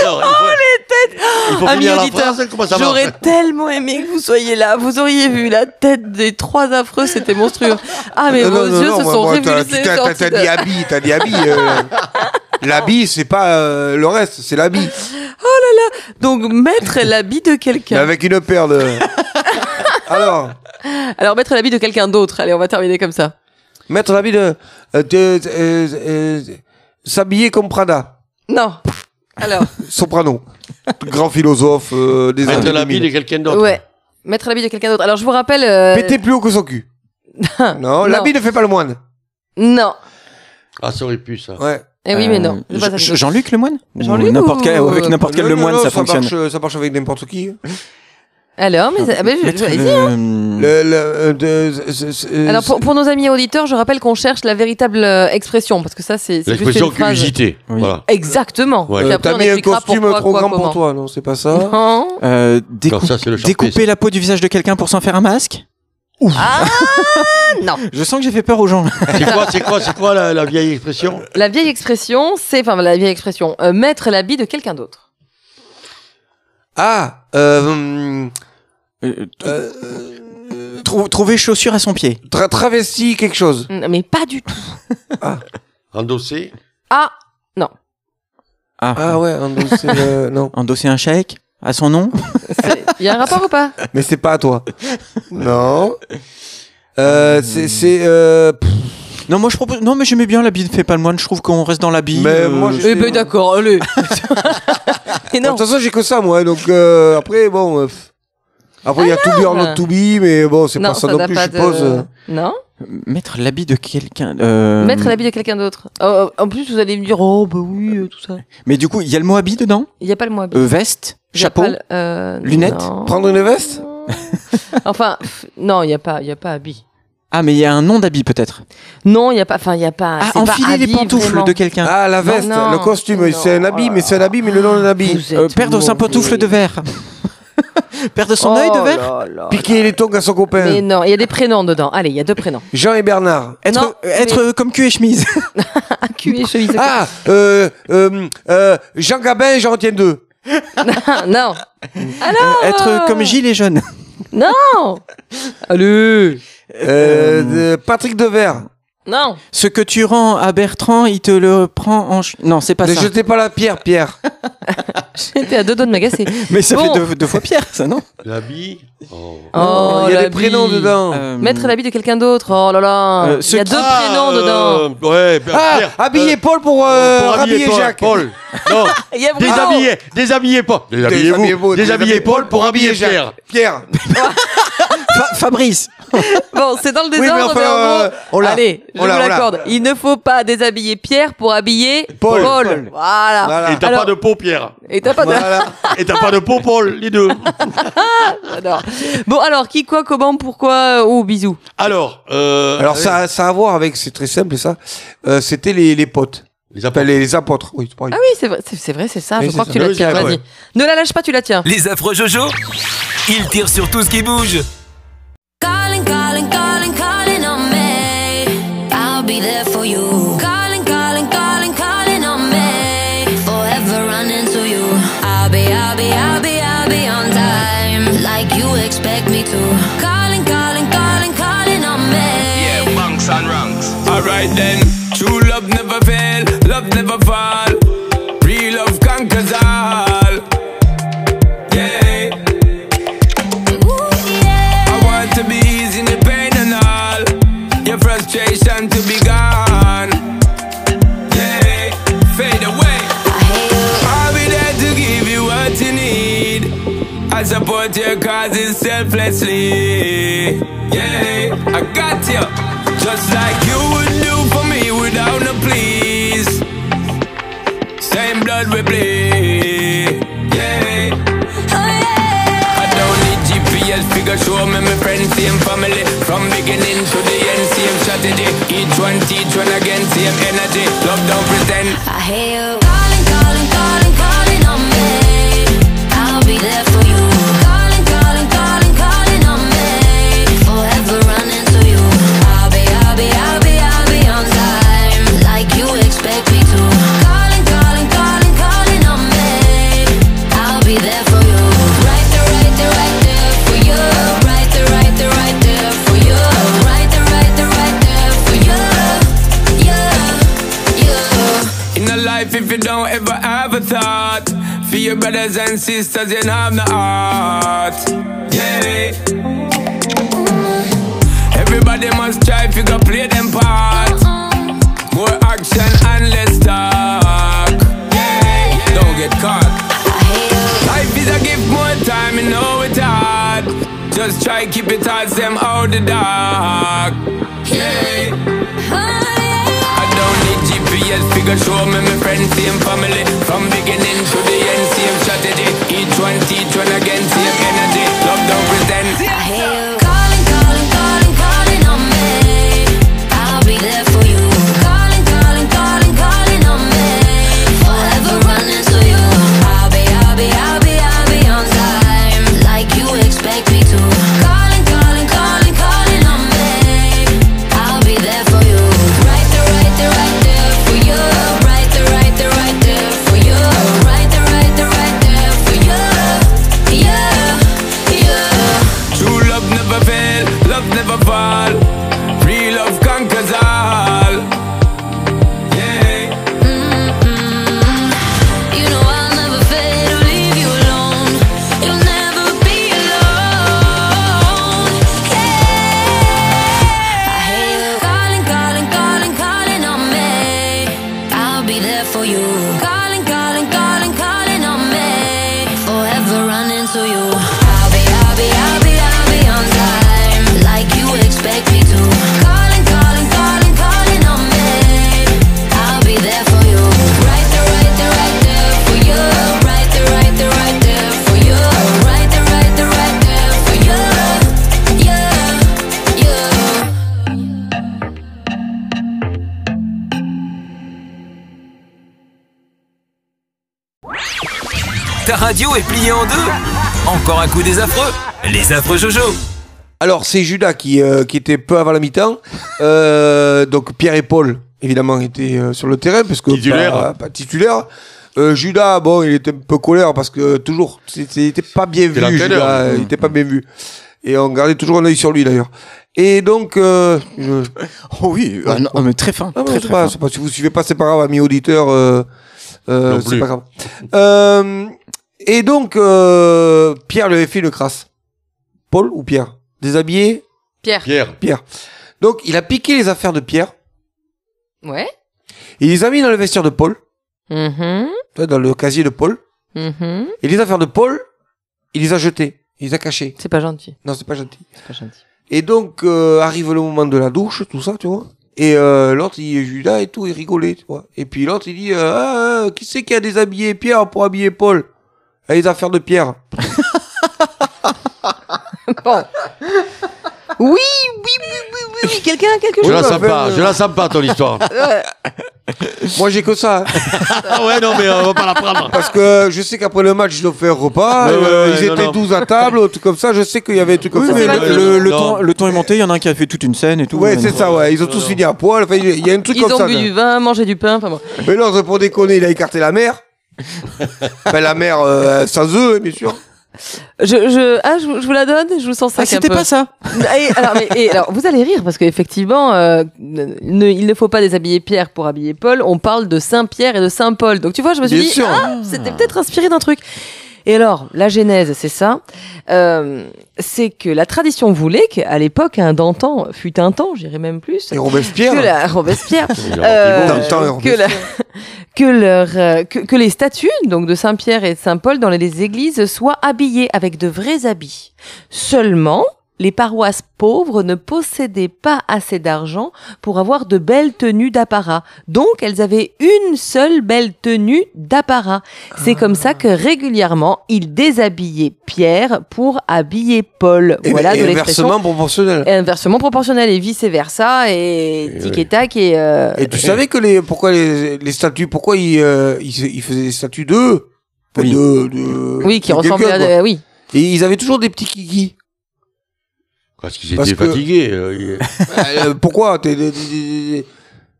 Alors, il faut- les têtes Il faut Amis finir la auditeurs, phrase, comment ça J'aurais tellement aimé que vous soyez là. Vous auriez vu la tête des trois affreux, c'était monstrueux. Ah mais Non, vos yeux non, se moi, sont moi, t'as- révulsés. T'as t'as- sortis t'as de- dit habit, t'as dit habit. euh, L'habit, c'est pas euh, le reste, c'est l'habit. Oh là là Donc mettre l'habit de Mais quelqu'un. avec une paire de. Alors, Alors mettre l'habit de quelqu'un d'autre. Allez, on va terminer comme ça. mettre l'habit de. euh, de- euh, S'habiller comme Prada. Non. Alors. Soprano. Grand philosophe euh, des Mettre l'habit 2000. de quelqu'un d'autre. Ouais. Mettre l'habit de quelqu'un d'autre. Alors je vous rappelle. euh, Péter plus haut que son cul. non, l'habit ne fait pas le moine. Non. Ah, ça aurait pu, ça. Ouais. Eh oui, mais non. Euh, Jean-Luc Lemoine Ou Jean-Luc n'importe quel, ou- Avec n'importe quel Non, Lemoine, non, ça fonctionne. Marche, euh, ça marche avec n'importe qui. Alors, mais ah, ben, je- vas-y, le- hein. Le, le, euh, de- c'est- c'est- Alors pour, pour nos amis auditeurs, je rappelle qu'on cherche la véritable euh, expression parce que ça c'est c'est juste L'expression une phrase. curiosité. Oui. Voilà. Exactement. Ouais. Puis Euh, après, T'as on mis un expliquera costume pourquoi, trop quoi, grand comment. pour toi, non C'est pas ça Non. Euh, décou- Non, ça, c'est le champé, découper la peau du visage de quelqu'un pour s'en faire un masque Ah non. Je sens que j'ai fait peur aux gens. C'est quoi, c'est quoi, c'est quoi la, la vieille expression? La vieille expression, c'est enfin la vieille expression, euh, mettre l'habit de quelqu'un d'autre. Ah, euh, Euh, trou- trouver chaussure à son pied. tra- travesti quelque chose. Mais pas du tout. Endosser Ah non. Ah, Ah ouais, endosser le... non. endosser un chèque? À son nom Il y a un rapport ou pas Mais c'est pas à toi. non. Euh, c'est... c'est euh, pff, Non, moi je propose. Non, mais j'aimais bien l'habit ne fait pas le moine. Je trouve qu'on reste dans l'habit. Mais euh, moi, je- Eh ben d'accord, allez. Et De non. toute façon, j'ai que ça, moi. Donc, euh, après, bon... euh, pff. Après, il y a To Be or Not To Be, mais bon, c'est Non, pas ça ça non plus, je suppose. Non. Mettre l'habit de quelqu'un. euh, Mettre l'habit de quelqu'un d'autre. Oh, en plus, vous allez me dire, oh bah oui, euh, tout ça. Mais du coup, il y a le mot habit dedans Il y a pas le mot habit. Euh, Veste Chapeau euh, lunettes, non. Prendre une veste Enfin, pff, non, il y a pas, il y a pas habit. Ah, mais il y a un nom d'habit peut-être. Non, il y a pas, enfin, il y a pas. Ah, c'est pas enfiler les habit, pantoufles vraiment. de quelqu'un. Ah, la veste, non, le costume, c'est un habit, mais c'est un habit, mais le nom d'un habit. Euh, perdre sa pantoufle de verre. perdre son Oh œil de verre. Piquer les tongs à son copain. Mais non, il y a des prénoms dedans. Allez, il y a deux prénoms. Jean et Bernard. Être, Non, euh, être euh, comme cul et chemise. Ah, cul et chemise. Ah, euh, euh, euh, Jean Gabin, j'en retiens deux. non. Alors. être euh, comme Gilles et jeune. Non. Allez. Euh, de Patrick Devers. Non. Ce que tu rends à Bertrand, il te le prend en. ch- Non, c'est pas Ne ça. jetez pas la pierre, Pierre. J'étais à deux doigts de m'agacer. Mais ça Bon. fait deux, deux fois Pierre, ça, non L'habit oh. Oh, Il y a des l'habit. prénoms dedans. Euh, Mettre l'habit de quelqu'un d'autre. Oh là là. Euh, il y a deux Ah, prénoms dedans. euh, ouais, Pierre, Ah, Pierre, habiller euh, Paul pour, euh, pour habiller Paul, Jacques. Paul. Non, Il y a Bruno. déshabiller, déshabiller Paul. Déshabillez-vous. Déshabillez-vous, Déshabiller Paul pour habiller Pierre. Pierre. Fa- Fabrice. Bon, c'est dans le mais désordre, enfin, mais, en euh, on allez, je On vous l'accorde. Il ne faut pas déshabiller Pierre pour habiller Paul. Paul. Paul. Voilà. Voilà. Et t'as pas de peau, Pierre. Et t'as pas de... Voilà. Et t'as pas de peau, Paul, les deux. J'adore. Bon, alors, qui, quoi, comment, pourquoi, oh, bisous. Alors, euh, Alors, ça, ça a à voir avec, c'est très simple, ça. Euh, C'était les, les potes. les apôtres. les, les apôtres. Oui, c'est pareil. Ah oui, c'est vrai, c'est c'est vrai, c'est ça. Oui, je crois ça. que tu la Oui, tiens. Vas-y. ouais. Ne la lâche pas, tu la tiens. Les affreux Jojo Ils tirent sur tout ce qui bouge. Calling, calling, calling, calling on me. I'll be there for you. Calling, calling, calling, calling on me. Forever running to you. I'll be, I'll be, I'll be, I'll be on time. Like you expect me to. Calling, calling, calling, calling on me. Yeah, and. Alright then, true love never fail, love never fall. What you need. I support your causes selflessly. Yeah, I got you. Just like you would do for me without no please. Same blood we bleed. Yeah. Oh, yeah. I don't need GPS figure show me my friends, same family From beginning to the end, same strategy Each one teach one again, same energy Love don't pretend I hear you brothers and sisters you have no heart Yeah Everybody must try if you go play them part More action and less talk Yeah Don't get caught Life is a gift, more time, you know it's hard. Just try keep it towards them out the dark. Yeah. Need figure show me my friends, same family. From beginning to the end, same strategy. Each one teach one again, same energy. Les affreux Jojo Alors, c'est Judas qui, euh, qui était peu avant la mi-temps. Euh, donc, Pierre et Paul, évidemment, étaient euh, sur le terrain, parce que Titulaire. Pas, pas titulaire. Euh, Judas, bon, il était un peu colère parce que toujours, c'était pas bien vu. Judas, il était pas bien vu. Et on gardait toujours un œil sur lui d'ailleurs. Et donc, euh, je- Oh oui, ah non, mais très fin. Ah, très, c'est très pas, fin. c'est pas- si vous suivez pas, c'est pas grave, amis auditeurs. Euh, euh, c'est pas grave. Euh, et donc, euh, Pierre lui avait fait une crasse. Paul ou Pierre? Déshabillé? Pierre. Pierre. Pierre. Donc, il a piqué les affaires de Pierre. Ouais. Il les a mis dans le vestiaire de Paul, Mhm. tu vois, dans le casier de Paul. Mhm. Et les affaires de Paul, il les a jetées. Il les a cachées. C'est pas gentil. Non, c'est pas gentil. C'est pas gentil. Et donc, euh, arrive le moment de la douche, tout ça, tu vois. Et euh, l'autre, il Judas et tout, il rigolait, tu vois. Et puis l'autre, il dit, euh, ah, qui c'est qui a déshabillé Pierre pour habiller Paul? Ah, Les affaires de Pierre. Bon. Oui, oui, oui, oui, oui, oui. Quelqu'un a quelque Je chose la bah, sens pas, euh, je la sens pas ton histoire. Ouais. Moi, j'ai que ça. hein. ah ouais, non, mais on va pas la prendre. Parce que je sais qu'après le match, ils ont fait un repas. Ouais, ouais, euh, ouais, ils non, étaient non. 12 à table, un truc comme ça. Je sais qu'il y avait un truc comme Oui, ça. le, le- le Non. temps, le temps est monté, il y en a un qui a fait toute une scène et tout. Ouais, c'est ça, ouais. Ils ont tous fini à poil. Enfin, il y a un truc Ils comme ont ça. bu quoi. du vin, mangé du pain, enfin bon. Mais l'autre, pour déconner, il a écarté la mère. enfin, la mère euh, sans eux, bien sûr. Je, je, ah, je, vous- je vous la donne, je vous sens ça. Ah, c'était pas ça Et, alors, mais- et alors, vous allez rire parce qu'effectivement, euh, ne- il ne faut pas déshabiller Pierre pour habiller Paul. On parle de Saint Pierre et de Saint Paul. Donc tu vois, je me suis Bien dit, sûr. ah, c'était peut-être inspiré d'un truc. Et alors, la genèse, c'est ça. Euh, c'est que la tradition voulait qu'à l'époque, un d'antan, fut un temps, j'irais même plus. Et Robespierre. Que la Robespierre. Euh, que, la- que, leur, euh, que, que les statues donc de Saint Pierre et de Saint Paul dans les églises soient habillées avec de vrais habits. Seulement, les paroisses pauvres ne possédaient pas assez d'argent pour avoir de belles tenues d'apparat. Donc, elles avaient une seule belle tenue d'apparat. C'est comme ça que régulièrement, ils déshabillaient Pierre pour habiller Paul. Et, voilà et de l'expression. inversement proportionnel. Et inversement proportionnel et vice versa et tic et tac et euh, Et tu savais que les pourquoi les, les statues pourquoi ils, euh, ils, ils faisaient des statues d'eux? Oui. de, de- oui qui de ressemblent à des- oui Et ils avaient toujours des petits kikis. Parce qu'ils étaient que- fatigués. euh, ils- Euh, pourquoi T'es- t'es- t'es- t'es-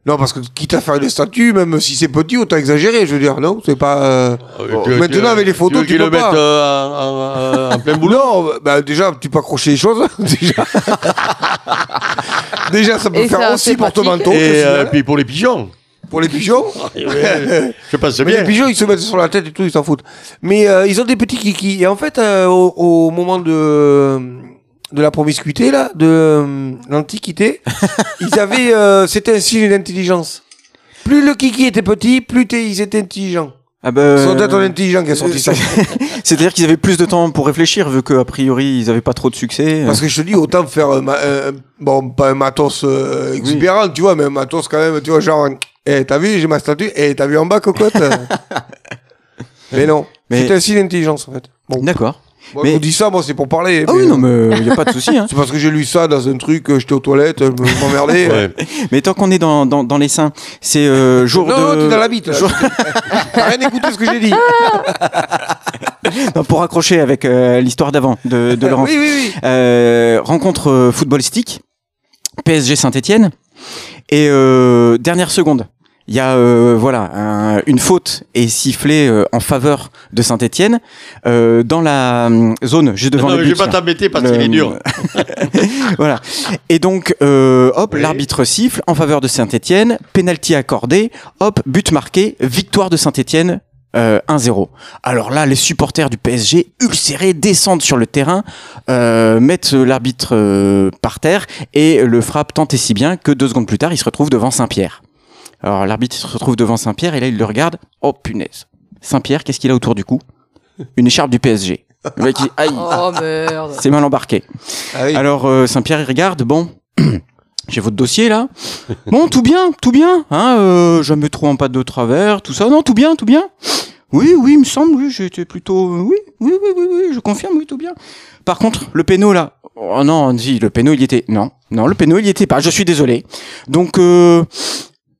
Non, parce que quitte à faire des statues, même si c'est petit, autant exagérer, je veux dire, non C'est pas. euh, euh, tu- Maintenant, avec les photos, veux tu qu'ils peux le mettent pas. euh, en, en- en plein boulot. Non, bah déjà, tu peux accrocher les choses. déjà. déjà, ça peut Et faire c'est aussi pratique. porte-manteau. je Et euh, signale. puis pour les pigeons. Pour les pigeons. Je pense Mais bien. les pigeons, ils se mettent sur la tête et tout, ils s'en foutent. Mais euh, ils ont des petits kikis. Et en fait, euh, au, au moment de de la promiscuité là, de euh, l'antiquité, ils avaient, euh, c'était un signe d'intelligence. Plus le kiki était petit, plus t'es- ils étaient intelligents. Ah bah, C'est peut-être un intelligent qui a sorti ça. C'est-à-dire qu'ils avaient plus de temps pour réfléchir, vu qu'a priori ils avaient pas trop de succès. Parce que je te dis, autant faire un, ma- un- bon, pas un matos euh, exubérant, tu vois, mais un matos quand même, tu vois, genre, eh, t'as vu, j'ai ma statue, eh, t'as vu en bas, cocotte? Mais non, Mais- c'est un signe d'intelligence, en fait. Bon. D'accord. Moi, Mais- je vous dis ça, moi, c'est pour parler. Ah oui, non, mais y a pas de souci. Hein. C'est parce que j'ai lu ça dans un truc, euh, j'étais aux toilettes, je me- m'emmerdais. Ouais. Mais tant qu'on est dans, dans, dans les seins, c'est euh, jour Non, de. non, t'es dans la bite, jour- T'as rien écouté ce que j'ai dit. Non, pour accrocher avec euh, l'histoire d'avant de, de Laurent. Oui, oui, oui. Euh, rencontre euh, footballistique, PSG Saint-Etienne. Et euh, dernière seconde, il y a euh, voilà un- une faute est sifflée euh, en faveur de Saint-Etienne euh, dans la zone juste devant Non, le mais je but. vais pas t'embêter parce qu'il est dur. voilà. Et donc, euh, hop, Oui. l'arbitre siffle en faveur de Saint-Etienne, penalty accordé, hop, but marqué, victoire de Saint-Etienne. euh, 1-0. Alors là, les supporters du PSG, ulcérés, descendent sur le terrain, euh, mettent l'arbitre par terre et le frappent tant et si bien que deux secondes plus tard, il se retrouve devant Saint-Pierre. Alors l'arbitre se retrouve devant Saint-Pierre et là, il le regarde. Oh punaise. Saint-Pierre, qu'est-ce qu'il a autour du cou? Une écharpe du PSG. Le mec, il dit, aïe, Oh merde. c'est mal embarqué. Ah oui. Alors euh, Saint-Pierre il regarde, bon, j'ai votre dossier là. Bon, tout bien, tout bien, hein, euh, jamais trop en pas de travers, tout ça, non, tout bien, tout bien. Oui, oui, il me semble, oui, j'étais plutôt, oui, oui, oui, oui, oui, je confirme, oui, tout bien. Par contre, le péno là, oh non, si, le péno il y était, non, non, le péno il y était pas, je suis désolé. Donc, euh,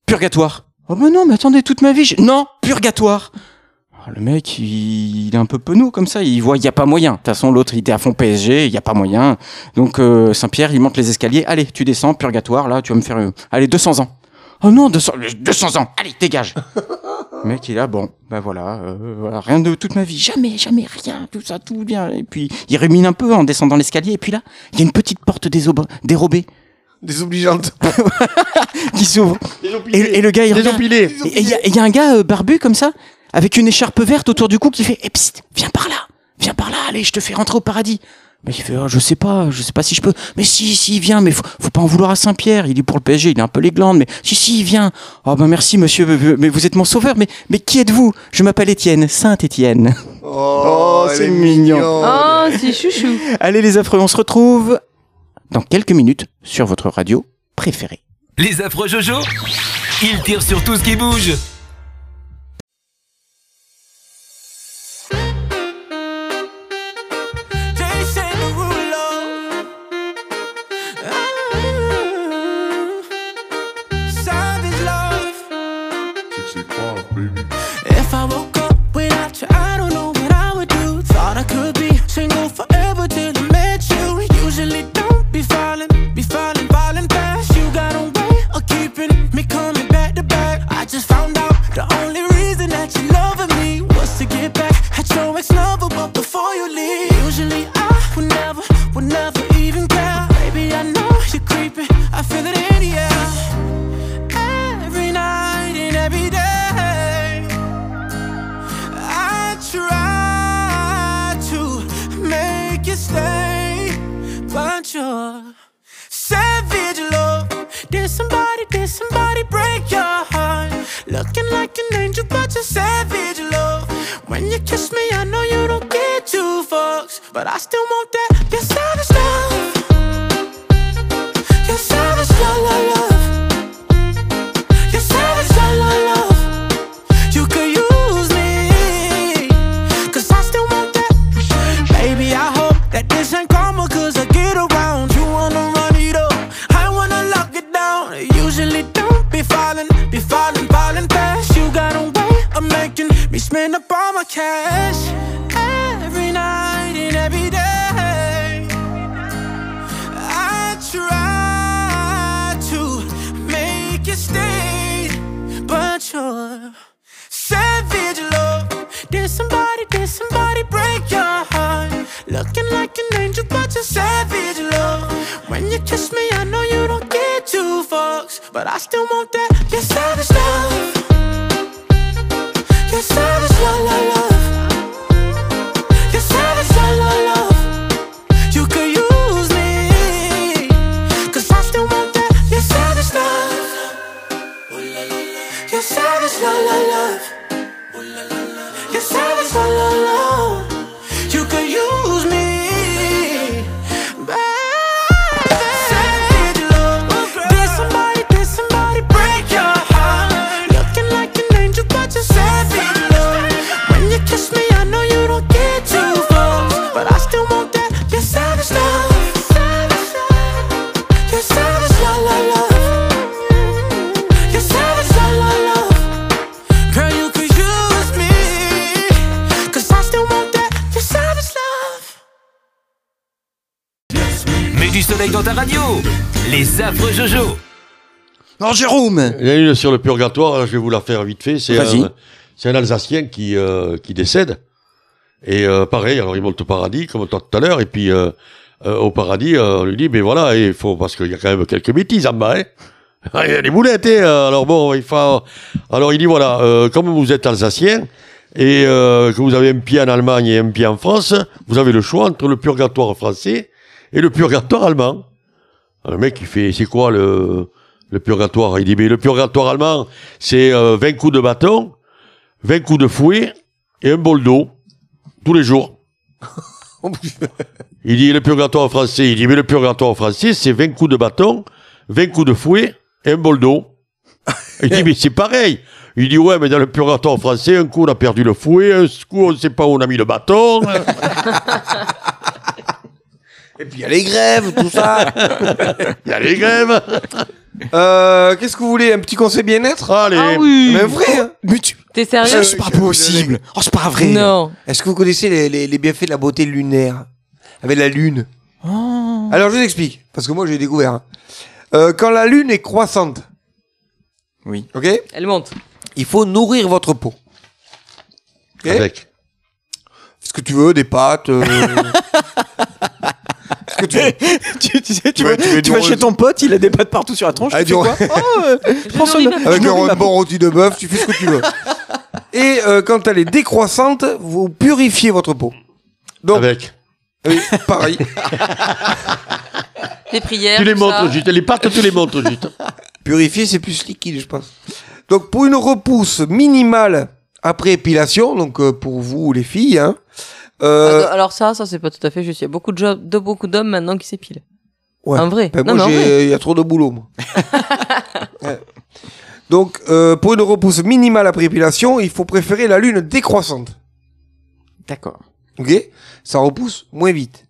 purgatoire. Oh mais non, mais attendez, toute ma vie, j'ai- non, purgatoire. Ah, Le mec, il, il est un peu penaud comme ça. Il voit, il y a pas moyen. De toute façon, l'autre, il était à fond PSG, il y a pas moyen. Donc euh, Saint-Pierre, il monte les escaliers. Allez, tu descends, purgatoire. Là, tu vas me faire. euh, allez, 200 ans. Oh non, 200, 200 ans. Allez, dégage. Le mec, il là, bon, ben voilà, euh, voilà, rien de toute ma vie, jamais, jamais, rien, tout ça, tout bien. Et puis, il rumine un peu en descendant l'escalier. Et puis là, il y a une petite porte dérobée Désobligeante. qui s'ouvre. Et, et le gars, il regarde. Désempilé. Et il y, a- et il y a un gars euh, barbu comme ça, avec une écharpe verte autour du cou, qui fait Eh, psst, viens par là, viens par là, allez, je te fais rentrer au paradis. Mais il fait Oh, Je sais pas, je sais pas si je peux. Mais si, si, viens, mais faut, faut pas en vouloir à Saint-Pierre, il est pour le PSG, il a un peu les glandes, mais si, si, viens. Oh, ben merci, monsieur, mais- vous êtes mon sauveur, mais, mais qui êtes-vous? Je m'appelle Étienne, Saint-Étienne. Oh, c'est elle est mignon. Oh, c'est chouchou. Allez, les affreux, on se retrouve dans quelques minutes sur votre radio préférée. Les affreux Jojo Ils tirent sur tout ce qui bouge but you're savage love. When you kiss me, I know you don't get two fucks, but I still want that. Love. Your Mets du soleil dans ta radio. Les affreux Jojo. Non, Jérôme Il y en a une sur le purgatoire, là, je vais vous la faire vite fait. C'est Vas-y. un, c'est un Alsacien qui, euh, qui décède. Et euh, pareil, alors il monte au paradis, comme toi tout à l'heure, et puis euh, euh, au paradis, euh, on lui dit, mais voilà, il faut, parce qu'il y a quand même quelques bêtises en bas, hein. Il y a des boulettes, hein. Alors bon, il faut... Alors il dit, voilà, euh, comme vous êtes Alsacien, et euh, que vous avez un pied en Allemagne et un pied en France, vous avez le choix entre le purgatoire français et le purgatoire allemand. Alors, le mec, il fait, c'est quoi le, le purgatoire? Il dit, mais le purgatoire allemand, c'est euh, 20 coups de bâton, 20 coups de fouet et un bol d'eau, tous les jours. il dit, le purgatoire français, il dit, mais le purgatoire français, c'est 20 coups de bâton, 20 coups de fouet et un bol d'eau. Il dit, mais c'est pareil. Il dit, ouais, mais dans le purgatoire français, un coup, on a perdu le fouet, un coup, on ne sait pas où on a mis le bâton. Et puis il y a les grèves, tout ça. Il y a les grèves. Euh, Qu'est-ce que vous voulez Un petit conseil bien-être? Allez. Ah oui. Mais vrai hein Mais tu... T'es sérieux? C'est pas possible Oh, c'est pas vrai Non. Est-ce que vous connaissez les, les- les bienfaits de la beauté lunaire? Avec la lune Oh. Alors je vous explique, parce que moi j'ai découvert. hein. Euh, quand la lune est croissante, Oui. ok? Elle monte. Il faut nourrir votre peau. Ok? Avec. Ce que tu veux, des pâtes. euh, que tu veux. tu, tu sais, tu, Ouais, vas, tu tu chez ton pote, il a des pâtes partout sur la tronche. Ah, tu fais quoi. Oh, euh, je Avec Je un bon rôti de bœuf, tu fais ce que tu veux. Et euh, quand elle est décroissante, vous purifiez votre peau. Donc, Avec. oui, pareil. Les prières. Tu les tout ça. montres juste. Les pattes, tu les montres juste. Purifier, c'est plus liquide, je pense. Donc, pour une repousse minimale après épilation, donc euh, pour vous les filles, hein, euh, Ah, Alors ça, ça c'est pas tout à fait juste. Il y a beaucoup de, jo- de beaucoup d'hommes maintenant qui s'épilent. ouais. En vrai. Ben, Non, moi, mais en vrai. j'ai- il y a trop de boulot, moi. Ouais. Donc, euh, pour une repousse minimale après épilation, il faut préférer la lune décroissante. D'accord. Ok? Ça repousse moins vite.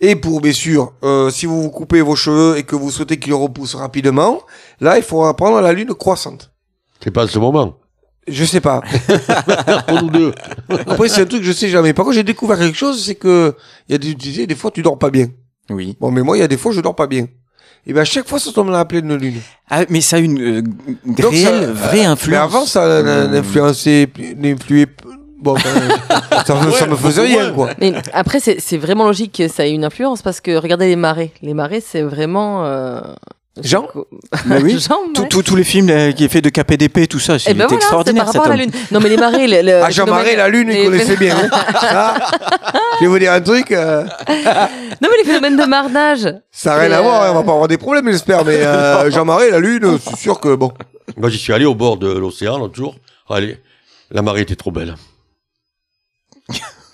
Et pour, bien sûr, euh, si vous vous coupez vos cheveux et que vous souhaitez qu'ils repoussent rapidement, là, il faudra prendre la lune croissante. C'est pas ce moment. Je sais pas. Pour nous deux. Après, c'est un truc que je sais jamais. Par contre, j'ai découvert quelque chose, c'est que il y a des, tu sais, des fois, tu dors pas bien. Oui. Bon, mais moi, il y a des fois, je dors pas bien. Et ben, à chaque fois, ça tombe dans la pleine lune. Ah, mais ça a une euh, Donc, réelle, ça- vraie influence. Mais avant, ça n'a- n'influençait, n'influait, bon, ben, ça, me- ça me faisait rien, quoi. Mais après, c'est c'est vraiment logique que ça ait une influence parce que regardez les marées. Les marées, c'est vraiment. euh, Jean oui. Jean, Tous- ouais. tous- Tous les films là, qui est fait de KPDP, tout ça, c'est Eh ben voilà, c'est extraordinaire par cet rapport à la lune. Non, mais les marées, le, le Ah, Jean Marais, la lune, il les- connaissait bien. hein. Ah, je vais vous dire un truc, euh, Non, mais les phénomènes de marnage. ça n'a rien à voir, euh, hein, on va pas avoir des problèmes, j'espère, mais euh, Jean Marais, la lune, c'est sûr que bon. Moi, j'y suis allé au bord de l'océan l'autre jour. Allez, la marée était trop belle.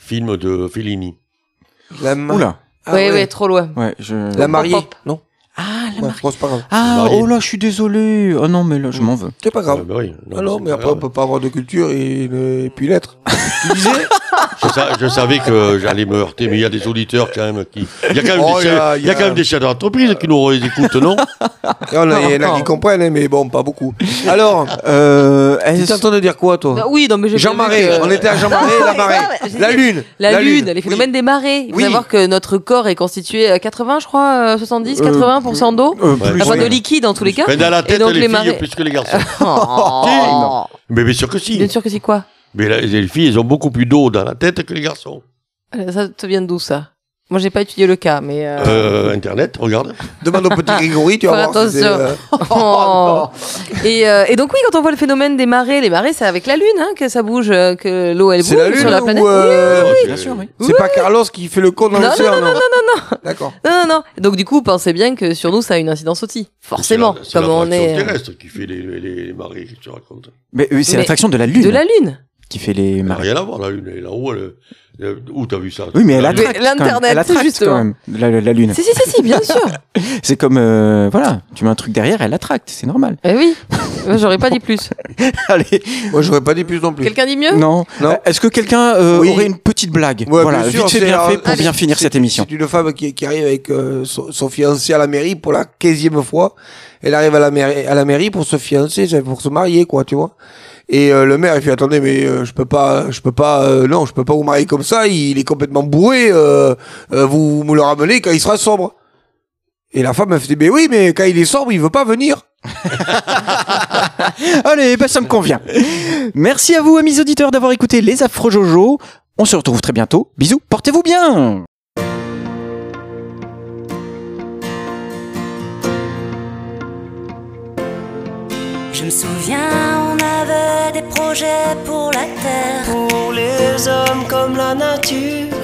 Film de Fellini. La ma- Oula. Ah ouais, ouais, trop loin. Ouais, je... La mariée, Hop, hop. non Ah, c'est pas grave. Ah, oh là, je suis désolé. Oh non, mais là, je m'en veux. C'est pas grave. Ah, bah oui. Ah non, mais après, on peut pas avoir de culture et, et puis l'être. tu disais je, sa- je savais que j'allais me heurter, mais il y a des auditeurs quand même qui. Il y a quand même, Oh, des, y a- chefs- il y a il y quand a- même des chefs d'entreprise qui nous écoutent, non? Il y en a, qui comprennent, hein, mais bon, pas beaucoup. Alors, Euh, tu de dire quoi, toi? Ah oui, non, mais j'ai Jean Marais, que- on était à Jean Marais, la marée, la lune, La, lune, les Oui. phénomènes des marées. Il faut Oui. savoir que notre corps est constitué à 80, je crois, euh, 70, 80% d'eau. Euh, plus, Enfin, de liquide en tous les cas. Mais dans la tête, donc, les, les filles marées- plus que les garçons. Oh. mais bien sûr que si. Bien sûr que c'est quoi? Mais la- les filles, elles ont beaucoup plus d'eau dans la tête que les garçons. Euh, Ça te vient d'où ça? Moi, j'ai pas étudié le cas, mais. euh, Euh, Internet, regarde. Demande au petit Grégory, tu vas voir. si attention. euh, Oh. et, euh, et donc oui, quand on voit le phénomène des marées, les marées, c'est avec la lune hein, que ça bouge, que l'eau elle bouge la lune sur la planète. ou euh, Oui, oui, oui. Bien sûr, oui. C'est pas Carlos qui fait le con dans Non, l'océan, non, non, non, non, non. D'accord. Non, non, non. Donc du coup, pensez bien que sur nous, ça a une incidence aussi. Forcément, C'est la- comme c'est on l'attraction est terrestre qui fait les, les, les marées que tu racontes. Mais oui, c'est Mais- l'attraction de la lune de la lune. qui fait les marées. rien à voir, la lune. Elle est là-haut. Elle, elle- où t'as vu ça Oui, mais elle attracte. quand même. l'internet, Elle attracte justement. quand même, la, la- la lune. Si, si, si, si, bien sûr. C'est comme, euh, voilà, tu mets un truc derrière, elle attracte, c'est normal. Eh oui. Moi, J'aurais pas dit plus. Allez, Moi, j'aurais pas dit plus non plus. Quelqu'un dit mieux? Non. Non. Euh, Est-ce que quelqu'un euh, Oui. aurait une petite blague? Ouais, Voilà, bien sûr, vite bien fait pour bien finir cette émission. C'est une femme qui, qui arrive avec euh, son, son fiancé à la mairie pour la 15e fois. Elle arrive à la mairie, à la mairie pour se fiancer, pour se marier, quoi, tu vois. Et euh, le maire, il fait attendez, mais euh, je peux pas, je peux pas, euh, non, je peux pas vous marier comme ça. Il est complètement bourré. euh, euh, vous me le ramenez quand il sera sobre. Et la femme, elle fait, mais oui, mais quand il est sobre, il veut pas venir. Allez, bah, ça me convient. Merci à vous, amis auditeurs, d'avoir écouté les affreux Jojo. On se retrouve très bientôt. Bisous, portez-vous bien. Je me souviens, des projets pour la terre. Pour les hommes comme la nature.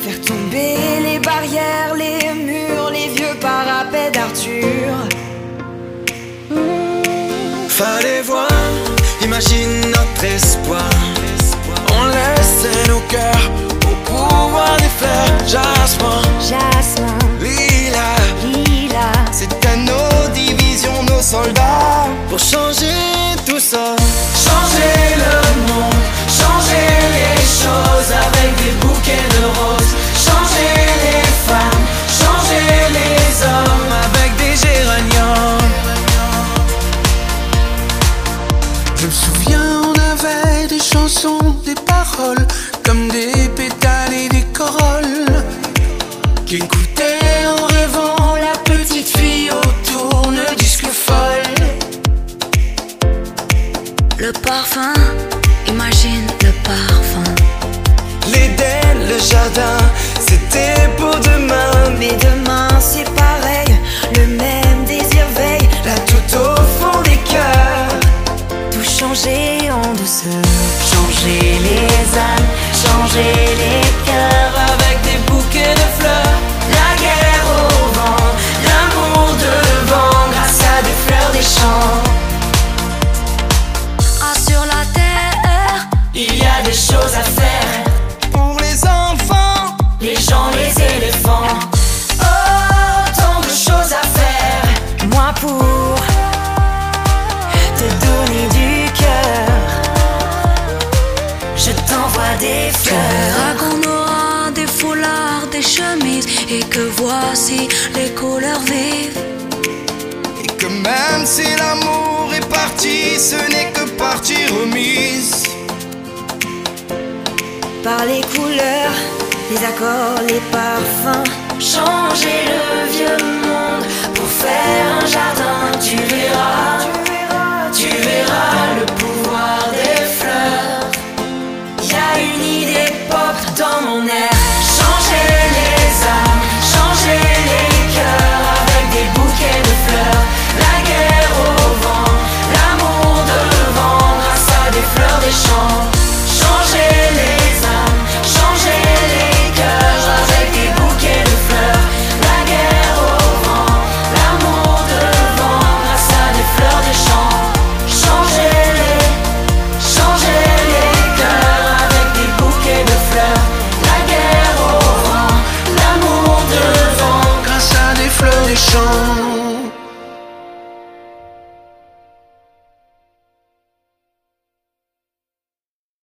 Faire tomber les barrières, les murs, les vieux parapets d'Arthur. Fallait voir, imagine notre espoir. On laissait nos cœurs au pouvoir des fleurs. Jasmin, Jasmin, Lila, Lila. c'était nos divisions, nos soldats. Pour changer tout ça, changer le monde, changer les choses avec des bouquets de roses. C'était pour demain. Mais demain c'est pareil, le même désir veille. Là tout au fond des cœurs, Tout changer en douceur. Changer les âmes, changer les